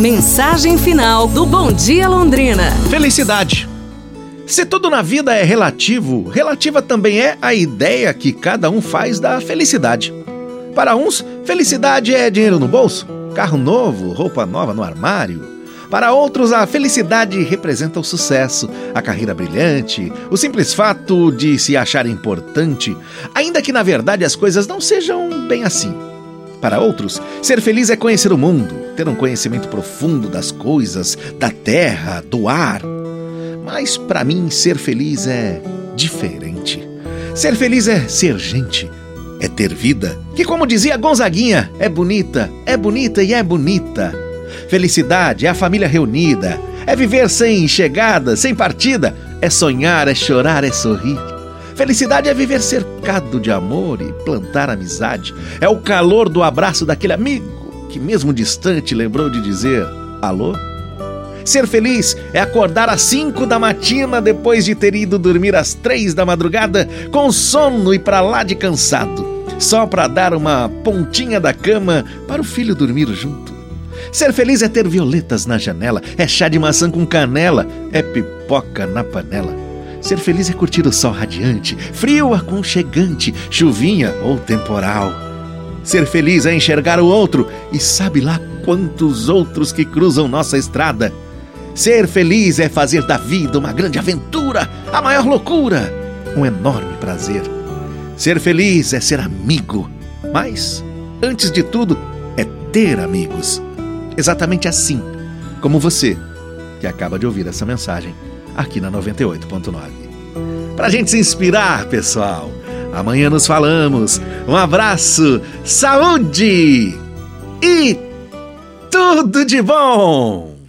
Mensagem final do Bom Dia Londrina. Felicidade. Se tudo na vida é relativo, relativa também é a ideia que cada um faz da felicidade. Para uns, felicidade é dinheiro no bolso, carro novo, roupa nova no armário. Para outros, a felicidade representa o sucesso, a carreira brilhante, o simples fato de se achar importante, ainda que na verdade as coisas não sejam bem assim. Para outros, ser feliz é conhecer o mundo, ter um conhecimento profundo das coisas, da terra, do ar. Mas para mim, ser feliz é diferente. Ser feliz é ser gente, é ter vida, que, como dizia Gonzaguinha, é bonita, é bonita e é bonita. Felicidade é a família reunida, é viver sem chegada, sem partida, é sonhar, é chorar, é sorrir. Felicidade é viver cercado de amor e plantar amizade. É o calor do abraço daquele amigo que, mesmo distante, lembrou de dizer: Alô? Ser feliz é acordar às 5 da matina depois de ter ido dormir às 3 da madrugada com sono e para lá de cansado, só para dar uma pontinha da cama para o filho dormir junto. Ser feliz é ter violetas na janela, é chá de maçã com canela, é pipoca na panela. Ser feliz é curtir o sol radiante, frio aconchegante, chuvinha ou temporal. Ser feliz é enxergar o outro e sabe lá quantos outros que cruzam nossa estrada. Ser feliz é fazer da vida uma grande aventura, a maior loucura, um enorme prazer. Ser feliz é ser amigo, mas, antes de tudo, é ter amigos. Exatamente assim, como você, que acaba de ouvir essa mensagem aqui na 98.9. Pra gente se inspirar, pessoal. Amanhã nos falamos. Um abraço, saúde e tudo de bom!